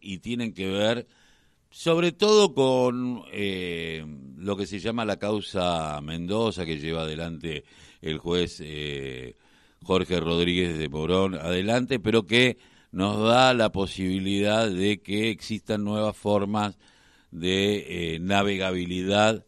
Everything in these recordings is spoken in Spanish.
y tienen que ver sobre todo con eh, lo que se llama la causa Mendoza que lleva adelante el juez eh, Jorge Rodríguez de Morón adelante, pero que nos da la posibilidad de que existan nuevas formas de eh, navegabilidad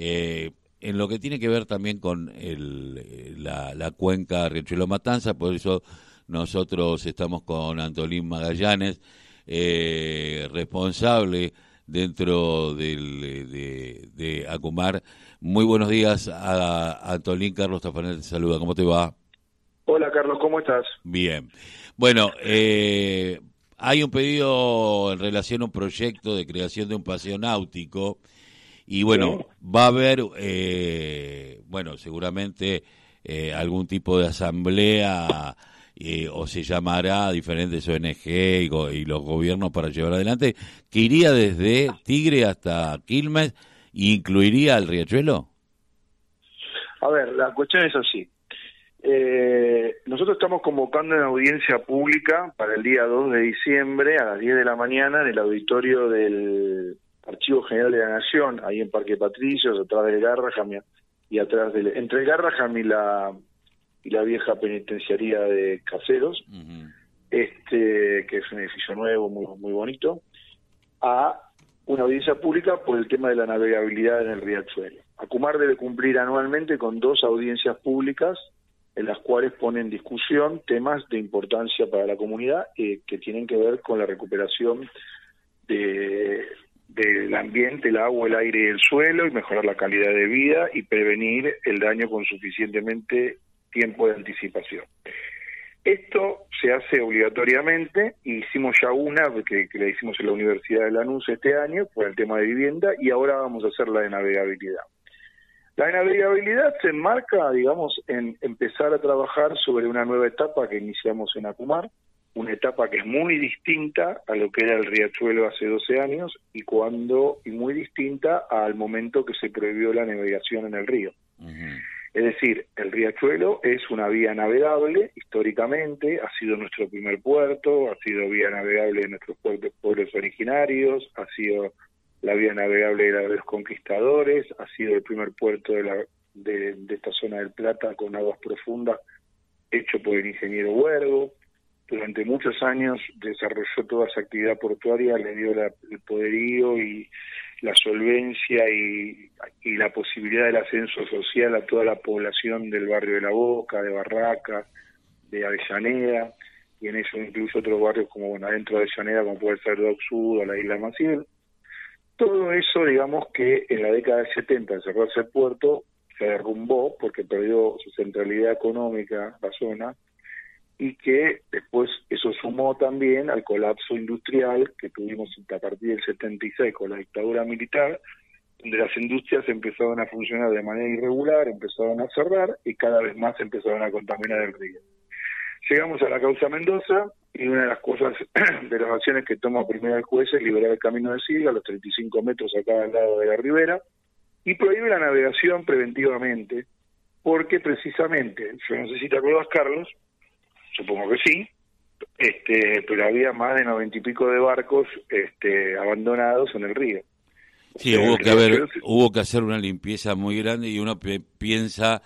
en lo que tiene que ver también con el, la, la cuenca Riachuelo Matanza, por eso nosotros estamos con Antolín Magallanes, eh, responsable dentro del, de, de, Acumar. Muy buenos días a, Antolín Carlos Tafanel, te saluda, ¿cómo te va? Hola Carlos, ¿cómo estás? Bien. Bueno, eh, hay un pedido en relación a un proyecto de creación de un paseo náutico y bueno, va a haber, eh, bueno, seguramente eh, algún tipo de asamblea o se llamará a diferentes ONG y, los gobiernos para llevar adelante, que iría desde Tigre hasta Quilmes e incluiría al Riachuelo? A ver, la cuestión es así. Eh, nosotros estamos convocando una audiencia pública para el día 2 de diciembre a las 10 de la mañana en el auditorio del Archivo General de la Nación, ahí en Parque Patricios, atrás del Garraham y atrás del, entre el Garraham y la y la vieja penitenciaría de Caseros, este que es un edificio nuevo, muy, muy bonito, a una audiencia pública por el tema de la navegabilidad en el riachuelo. Acumar debe cumplir anualmente con dos audiencias públicas en las cuales pone en discusión temas de importancia para la comunidad eh, que tienen que ver con la recuperación de, del ambiente, el agua, el aire y el suelo y mejorar la calidad de vida y prevenir el daño con suficientemente tiempo de anticipación. Esto se hace obligatoriamente, hicimos ya una que, que la hicimos en la Universidad de Lanús este año por el tema de vivienda y ahora vamos a hacer la de navegabilidad. La de navegabilidad se enmarca, digamos, en empezar a trabajar sobre una nueva etapa que iniciamos en Acumar, una etapa que es muy distinta a lo que era el riachuelo hace 12 años y cuando y muy distinta al momento que se prohibió la navegación en el río. Es decir, el riachuelo es una vía navegable históricamente, ha sido nuestro primer puerto, ha sido vía navegable de nuestros pueblos originarios, ha sido la vía navegable de los conquistadores, ha sido el primer puerto de, la, de, esta zona del Plata con aguas profundas hecho por el ingeniero Huergo. Durante muchos años desarrolló toda esa actividad portuaria, le dio el poderío y la solvencia y, la posibilidad del ascenso social a toda la población del barrio de La Boca, de Barraca, de Avellaneda, y en eso incluso otros barrios como bueno, adentro de Avellaneda, como puede ser Doc Sud o la Isla Maciel. Todo eso, digamos que en la década del 70, al cerrarse el puerto, se derrumbó porque perdió su centralidad económica la zona y que después eso sumó también al colapso industrial que tuvimos a partir del 76 con la dictadura militar, donde las industrias empezaron a funcionar de manera irregular, empezaron a cerrar y cada vez más empezaron a contaminar el río. Llegamos a la causa Mendoza y una de las cosas, de las acciones que toma primero el juez es liberar el camino de Silva los 35 metros a cada lado de la ribera y prohíbe la navegación preventivamente porque precisamente, yo no sé Carlos, supongo que sí, este, pero había más de noventa y pico de barcos este, abandonados en el río. Sí, hubo que, haber, hubo que hacer una limpieza muy grande y uno piensa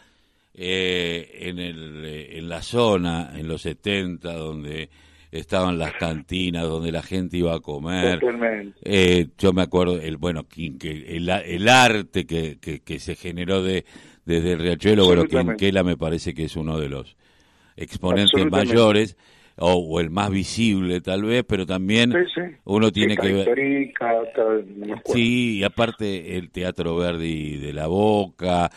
eh, en, el, eh, en la zona, en los 70, donde estaban las cantinas, donde la gente iba a comer. Eh, yo me acuerdo, el bueno, que el, el arte que, que, se generó de desde el Riachuelo, bueno, Quinquela me parece que es uno de los exponentes mayores o, el más visible tal vez, pero también uno tiene que ver... Sí, y aparte el Teatro Verdi de la Boca,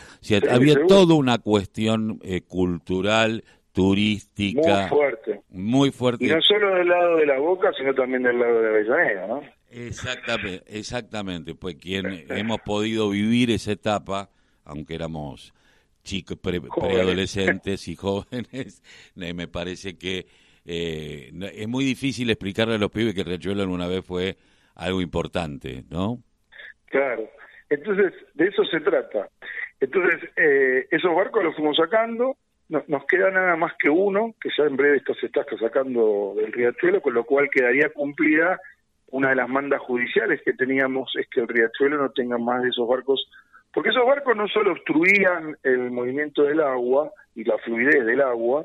había toda una cuestión eh, cultural, turística. Muy fuerte. Muy fuerte. Y no solo del lado de la Boca, sino también del lado de Avellaneda, ¿no? Exactamente, exactamente, pues quien hemos podido vivir esa etapa, aunque éramos chicos, preadolescentes y jóvenes, me parece que eh, es muy difícil explicarle a los pibes que Riachuelo una vez fue algo importante, ¿no? Claro, entonces de eso se trata. Entonces, eh, esos barcos los fuimos sacando, nos queda nada más que uno, que ya en breve esto se está sacando del riachuelo, con lo cual quedaría cumplida una de las mandas judiciales que teníamos es que el riachuelo no tenga más de esos barcos, porque esos barcos no solo obstruían el movimiento del agua y la fluidez del agua,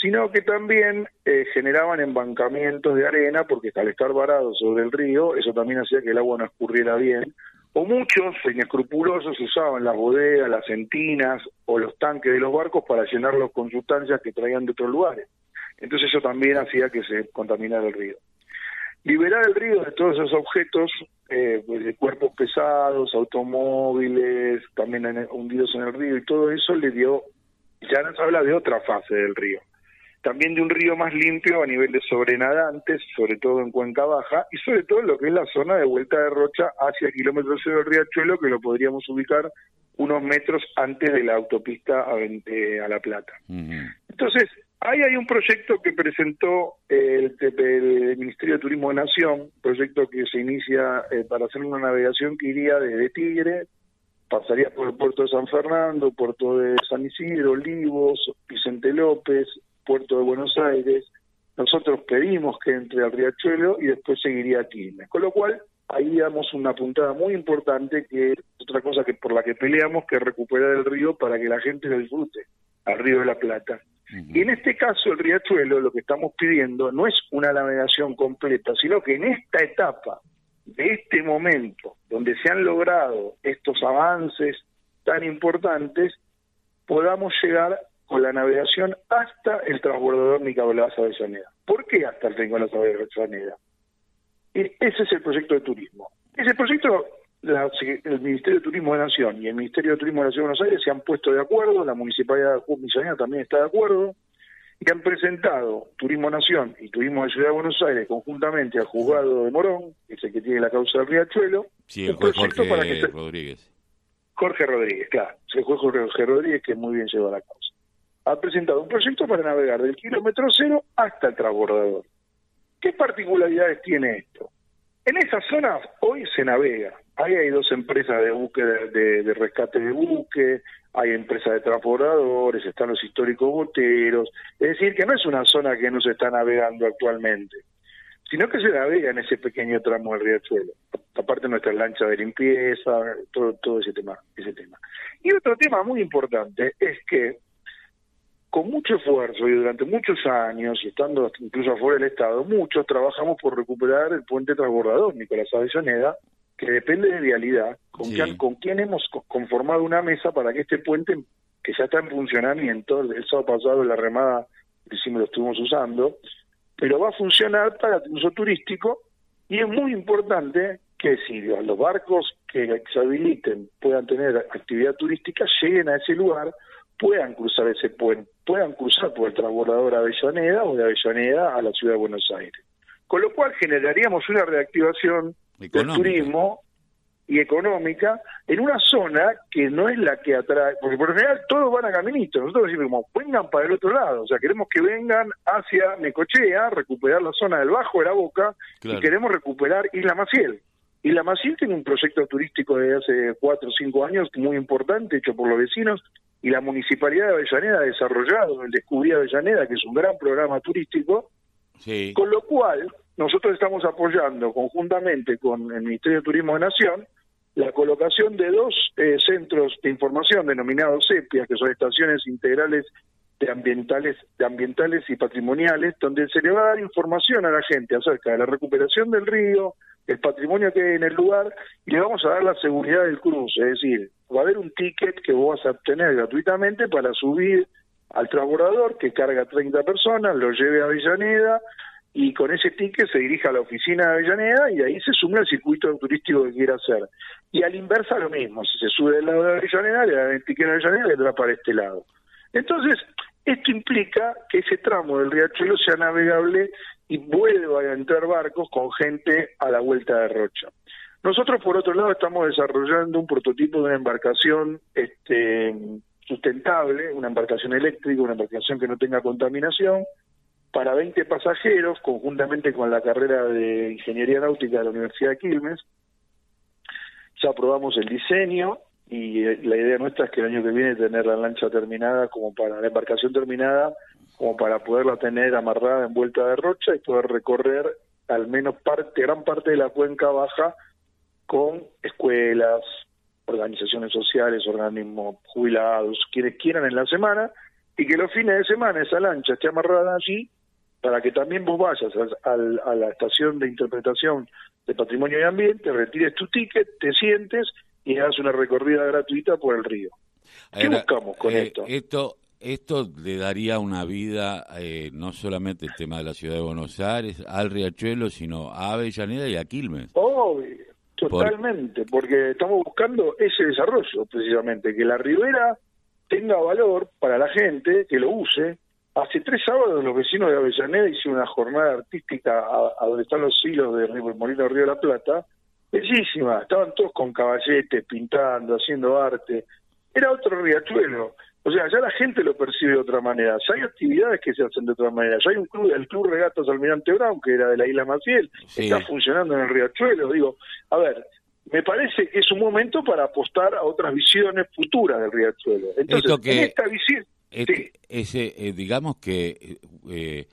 sino que también eh, generaban embancamientos de arena, porque al estar varados sobre el río, eso también hacía que el agua no escurriera bien, o muchos inescrupulosos usaban las bodegas, las entinas o los tanques de los barcos para llenarlos con sustancias que traían de otros lugares. Entonces eso también hacía que se contaminara el río. Liberar el río de todos esos objetos, eh, pues, de cuerpos pesados, automóviles, también hundidos en el río y todo eso le dio, ya nos habla de otra fase del río también de un río más limpio a nivel de sobrenadantes, sobre todo en Cuenca Baja, y sobre todo en lo que es la zona de vuelta de Rocha hacia el kilómetro cero del Riachuelo, que lo podríamos ubicar unos metros antes de la autopista a, eh, La Plata. Entonces, ahí hay un proyecto que presentó el, el, Ministerio de Turismo de Nación, proyecto que se inicia eh, para hacer una navegación que iría desde Tigre, pasaría por el puerto de San Fernando, puerto de San Isidro, Olivos, Vicente López, puerto de Buenos Aires, nosotros pedimos que entre al riachuelo y después seguiría a Quilmes. Con lo cual, ahí damos una puntada muy importante que es otra cosa que por la que peleamos, que es recuperar el río para que la gente lo disfrute, al río de la Plata. Y en este caso, el riachuelo, lo que estamos pidiendo no es una navegación completa, sino que en esta etapa, de este momento, donde se han logrado estos avances tan importantes, podamos llegar con la navegación hasta el transbordador Nicolás Avellaneda. ¿Por qué hasta el Nicolás Avellaneda? E, ese es el proyecto de turismo. Ese proyecto, el Ministerio de Turismo de Nación y el Ministerio de Turismo de la Ciudad de Buenos Aires se han puesto de acuerdo, la Municipalidad de también está de acuerdo, y han presentado Turismo Nación y Turismo de Ciudad de Buenos Aires conjuntamente al juzgado de Morón, que es el que tiene la causa del Riachuelo, sí, el juez Jorge para que Rodríguez. Jorge Rodríguez, claro, el juez Jorge Rodríguez que muy bien lleva la causa ha presentado un proyecto para navegar del kilómetro cero hasta el transbordador. ¿Qué particularidades tiene esto? En esa zona hoy se navega. Ahí hay dos empresas de búsqueda de, rescate de buque, hay empresas de transbordadores, están los históricos boteros. Es decir, que no es una zona que no se está navegando actualmente, sino que se navega en ese pequeño tramo del riachuelo. Aparte nuestra lancha de limpieza, todo, todo ese tema, ese tema. Y otro tema muy importante es que con mucho esfuerzo y durante muchos años, estando incluso afuera del Estado, muchos trabajamos por recuperar el puente transbordador Nicolás Avellaneda, que depende de vialidad, con, quien, con quien hemos conformado una mesa para que este puente, que ya está en funcionamiento, el sábado pasado en la remada lo estuvimos usando, pero va a funcionar para uso turístico y es muy importante que si los barcos que se habiliten puedan tener actividad turística lleguen a ese lugar puedan cruzar ese puente, puedan cruzar por el transbordador Avellaneda o de Avellaneda a la ciudad de Buenos Aires. Con lo cual generaríamos una reactivación del turismo y económica en una zona que no es la que atrae, porque por lo general todos van a caminito, nosotros decimos, vengan para el otro lado, o sea, queremos que vengan hacia Necochea, recuperar la zona del Bajo de la Boca, y queremos recuperar Isla Maciel. Isla Maciel tiene un proyecto turístico desde hace cuatro o cinco años muy importante, hecho por los vecinos, y la Municipalidad de Avellaneda ha desarrollado el Descubrí Avellaneda, que es un gran programa turístico, con lo cual nosotros estamos apoyando conjuntamente con el Ministerio de Turismo de Nación la colocación de dos eh, centros de información denominados CEPIA, que son estaciones integrales de ambientales, de ambientales y patrimoniales, donde se le va a dar información a la gente acerca de la recuperación del río, el patrimonio que hay en el lugar, y le vamos a dar la seguridad del cruce, es decir, va a haber un ticket que vos vas a obtener gratuitamente para subir al transbordador que carga 30 personas, lo lleve a Avellaneda y con ese ticket se dirige a la oficina de Avellaneda y ahí se suma el circuito turístico que quiera hacer. Y al inversa lo mismo, si se sube del lado de Avellaneda, le dan el ticket a Avellaneda y da para este lado. Entonces, esto implica que ese tramo del riachuelo sea navegable y vuelva a entrar barcos con gente a la vuelta de Rocha. Nosotros, por otro lado, estamos desarrollando un prototipo de una embarcación este, sustentable, una embarcación eléctrica, una embarcación que no tenga contaminación, para 20 pasajeros, conjuntamente con la carrera de Ingeniería Náutica de la Universidad de Quilmes. Ya aprobamos el diseño y eh, la idea nuestra es que el año que viene tener la lancha terminada como para la embarcación terminada como para poderla tener amarrada en vuelta de rocha y poder recorrer al menos parte, gran parte de la cuenca baja con escuelas, organizaciones sociales, organismos jubilados, quienes quieran en la semana, y que los fines de semana esa lancha esté amarrada allí para que también vos vayas a, la estación de interpretación de patrimonio y ambiente, retires tu ticket, te sientes y hagas una recorrida gratuita por el río. ¿Qué buscamos con eh, esto? Esto esto le daría una vida, eh, no solamente el tema de la ciudad de Buenos Aires, al Riachuelo, sino a Avellaneda y a Quilmes. totalmente, porque estamos buscando ese desarrollo, precisamente, que la ribera tenga valor para la gente, que lo use. Hace tres sábados los vecinos de Avellaneda hicieron una jornada artística a, donde están los hilos de Río, Molino Río de la Plata, bellísima, estaban todos con caballetes, pintando, haciendo arte. Era otro riachuelo. O sea, ya la gente lo percibe de otra manera. Ya hay actividades que se hacen de otra manera. Ya hay un club, el Club Regatas Almirante Brown, que era de la Isla Maciel, está funcionando en el Riachuelo. Digo, a ver, me parece que es un momento para apostar a otras visiones futuras del Riachuelo. Entonces, en esta visión... ese, eh, digamos que eh,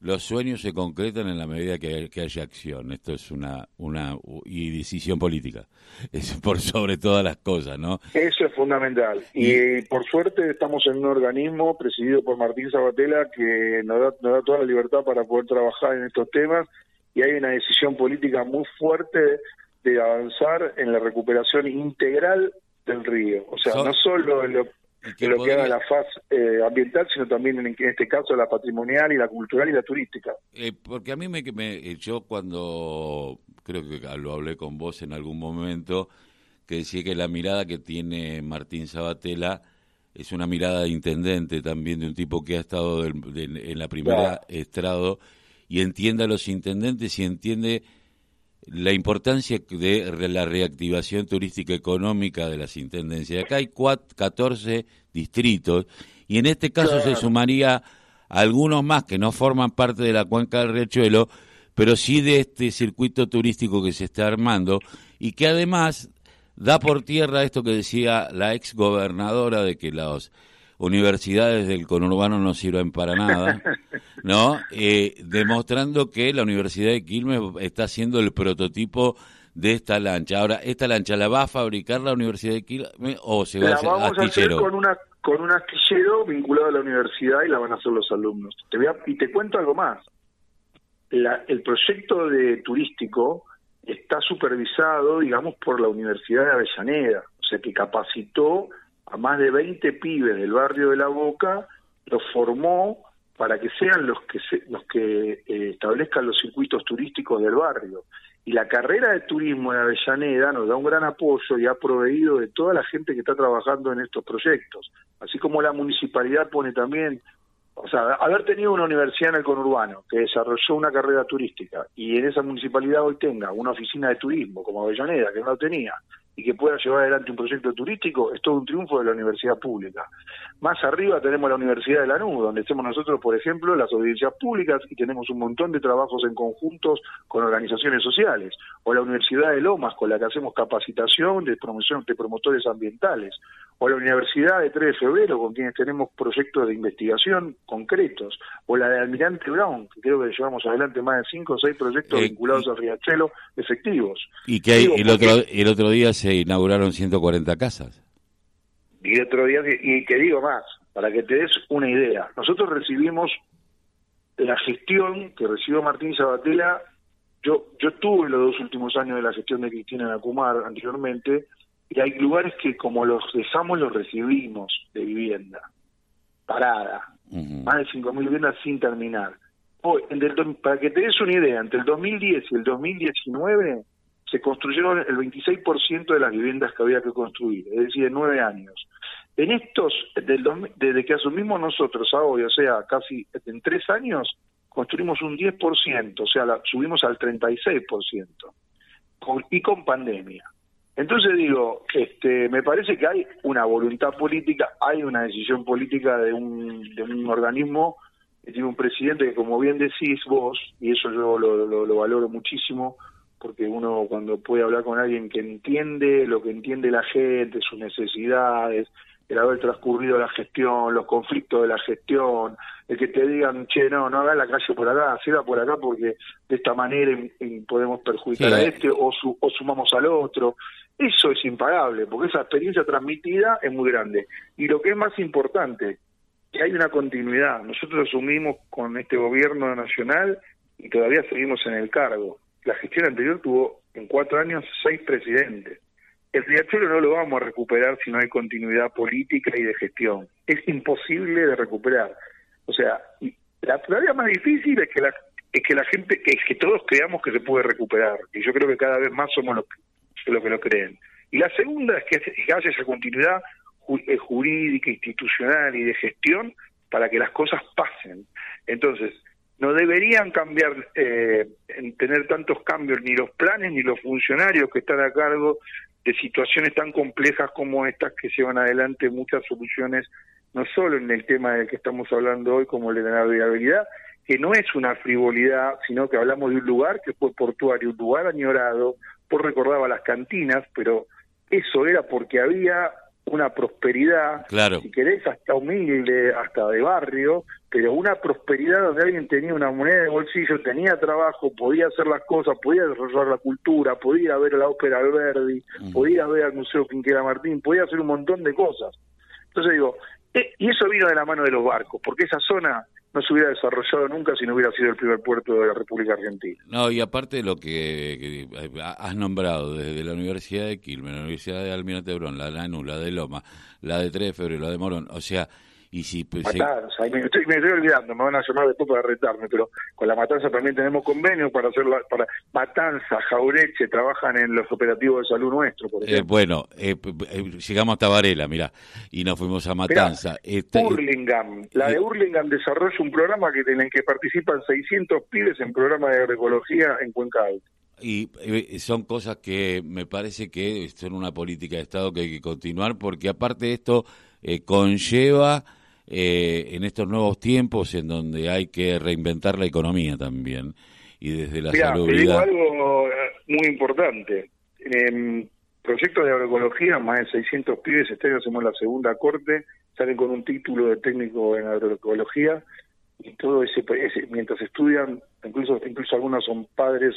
los sueños se concretan en la medida que, haya acción. Esto es una, una y decisión política. Es por sobre todas las cosas, ¿no? Eso es fundamental. Y, por suerte estamos en un organismo presidido por Martín Sabatella que nos da, nos da toda la libertad para poder trabajar en estos temas y hay una decisión política muy fuerte de avanzar en la recuperación integral del río. O sea, no solo en lo que lo que haga la faz eh, ambiental, sino también en, este caso la patrimonial y la cultural y la turística. Eh, porque a mí me, me, yo cuando creo que lo hablé con vos en algún momento, que decía que la mirada que tiene Martín Sabatella es una mirada de intendente también, de un tipo que ha estado en la primera estrado y entiende a los intendentes y entiende la importancia de la reactivación turística económica de las intendencias. Acá hay 14 distritos y en este caso se sumaría algunos más que no forman parte de la cuenca del Riachuelo, pero sí de este circuito turístico que se está armando y que además da por tierra esto que decía la ex gobernadora de que los universidades del conurbano no sirven para nada, ¿no? Eh, demostrando que la Universidad de Quilmes está haciendo el prototipo de esta lancha. Ahora, ¿esta lancha la va a fabricar la Universidad de Quilmes o se va a hacer vamos astillero? A hacer con, una, con un astillero vinculado a la universidad y la van a hacer los alumnos. Te voy y te cuento algo más. La, el proyecto de turístico está supervisado, digamos, por la Universidad de Avellaneda, o sea, que capacitó a más de 20 pibes del barrio de La Boca, los formó para que sean los que los que eh, establezcan los circuitos turísticos del barrio. Y la carrera de turismo en Avellaneda nos da un gran apoyo y ha proveído de toda la gente que está trabajando en estos proyectos. Así como la municipalidad pone también, o sea, haber tenido una universidad en el conurbano que desarrolló una carrera turística y en esa municipalidad hoy tenga una oficina de turismo como Avellaneda, que no tenía, y que pueda llevar adelante un proyecto turístico, es todo un triunfo de la universidad pública. Más arriba tenemos la Universidad de Lanús, donde estamos nosotros, por ejemplo, las audiencias públicas y tenemos un montón de trabajos en conjuntos con organizaciones sociales, o la Universidad de Lomas, con la que hacemos capacitación de promoción de promotores ambientales, o la Universidad de 3 de Febrero, con quienes tenemos proyectos de investigación concretos, o la de Almirante Brown, que creo que llevamos adelante más de 5 o 6 proyectos eh, vinculados al Riachuelo efectivos. Y que el, otro, el otro día se inauguraron 140 casas. Y otro día, y que digo más, para que te des una idea, nosotros recibimos la gestión que recibió Martín Sabatella, yo, yo tuve los dos últimos años de la gestión de Cristina Nacumar anteriormente, y hay lugares que como los dejamos los recibimos de vivienda, parada, más de 5.000 viviendas sin terminar. Hoy, para que te des una idea, entre el 2010 y el 2019 se construyeron el 26% de las viviendas que había que construir, es decir, en nueve años. En estos, desde que asumimos nosotros a o sea, casi en tres años, construimos un 10%, o sea, subimos al 36%, con, y con pandemia. Entonces digo, este, me parece que hay una voluntad política, hay una decisión política de un, de un organismo que tiene un presidente que, como bien decís vos, y eso yo lo valoro muchísimo, porque uno cuando puede hablar con alguien que entiende lo que entiende la gente, sus necesidades, el haber transcurrido la gestión, los conflictos de la gestión, el que te digan, che, no, no haga la calle por acá, va por acá porque de esta manera podemos perjudicar a este o, o sumamos al otro. Eso es impagable, porque esa experiencia transmitida es muy grande. Y lo que es más importante, que hay una continuidad. Nosotros asumimos con este gobierno nacional y todavía seguimos en el cargo. La gestión anterior tuvo en cuatro años seis presidentes. El riachuelo no lo vamos a recuperar si no hay continuidad política y de gestión. Es imposible de recuperar. O sea, la todavía más difícil es que la es que la gente, es que todos creamos que se puede recuperar. Y yo creo que cada vez más somos los, que lo creen. Y la segunda es que, que haya esa continuidad eh, jurídica, institucional y de gestión para que las cosas pasen. Entonces, no deberían cambiar, eh, tener tantos cambios ni los planes ni los funcionarios que están a cargo de situaciones tan complejas como estas que llevan adelante muchas soluciones, no solo en el tema del que estamos hablando hoy como el de la viabilidad, que no es una frivolidad, sino que hablamos de un lugar que fue portuario, un lugar añorado, por recordaba las cantinas, pero eso era porque había una prosperidad, si querés, hasta humilde, hasta de barrio, pero una prosperidad donde alguien tenía una moneda de bolsillo, tenía trabajo, podía hacer las cosas, podía desarrollar la cultura, podía ver la ópera Alberdi, podía ver al Museo Quinquera Martín, podía hacer un montón de cosas. Entonces digo, eh, y eso vino de la mano de los barcos, porque esa zona no se hubiera desarrollado nunca si no hubiera sido el primer puerto de la República Argentina. No, y aparte de lo que, has nombrado, desde la Universidad de Quilmes, la Universidad de Almirante Brón, la de Lanús, la de Loma, la de 3 de Febrero, la de Morón, o sea, y si pues, matanza, me, estoy, me, estoy, olvidando, me van a llamar después para retarme, pero con la matanza también tenemos convenios para hacer la, para matanza, jaureche, trabajan en los operativos de salud nuestro, por eh, bueno, eh, eh, llegamos hasta Varela, mira, y nos fuimos a Matanza. Este, Hurlingham, la de Hurlingham desarrolla un programa que en el que participan 600 pibes en programa de agroecología en Cuenca y son cosas que me parece que son una política de Estado que hay que continuar porque aparte de esto conlleva eh, en estos nuevos tiempos en donde hay que reinventar la economía también y desde la salud. digo algo eh, muy importante. En proyectos de agroecología, más de 600 pibes, este año hacemos la segunda corte, salen con un título de técnico en agroecología y todo ese, mientras estudian, incluso incluso algunos son padres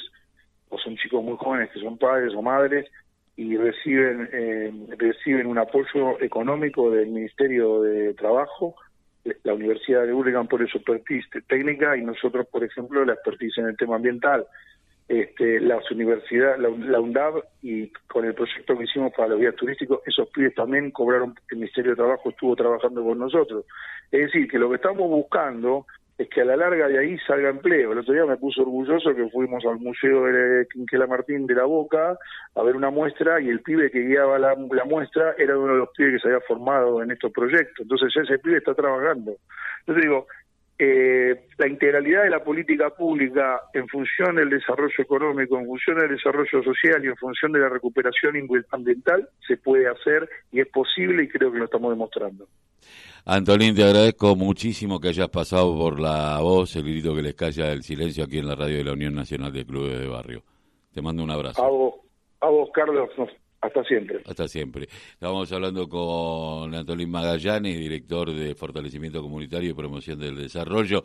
o son chicos muy jóvenes que son padres o madres y reciben eh, reciben un apoyo económico del Ministerio de Trabajo, la Universidad de Urlingan por su expertise técnica y nosotros, por ejemplo, la expertise en el tema ambiental. Este, las universidades, la, la, UNDAV y con el proyecto que hicimos para los guías turísticos, esos pibes también cobraron, el Ministerio de Trabajo estuvo trabajando con nosotros. Es decir, que lo que estamos buscando es que a la larga de ahí salga empleo. El otro día me puso orgulloso que fuimos al Museo de Quinquela Martín de la Boca a ver una muestra y el pibe que guiaba la, muestra era uno de los pibes que se había formado en estos proyectos. Entonces ese pibe está trabajando. Entonces digo, eh, la integralidad de la política pública en función del desarrollo económico, en función del desarrollo social y en función de la recuperación ambiental se puede hacer y es posible y creo que lo estamos demostrando. Antolín, te agradezco muchísimo que hayas pasado por la voz, el grito que les calla el silencio aquí en la radio de la Unión Nacional de Clubes de Barrio. Te mando un abrazo. A vos, a vos Carlos, hasta siempre. Hasta siempre. Estábamos hablando con Antolín Magallanes, director de Fortalecimiento Comunitario y Promoción del Desarrollo.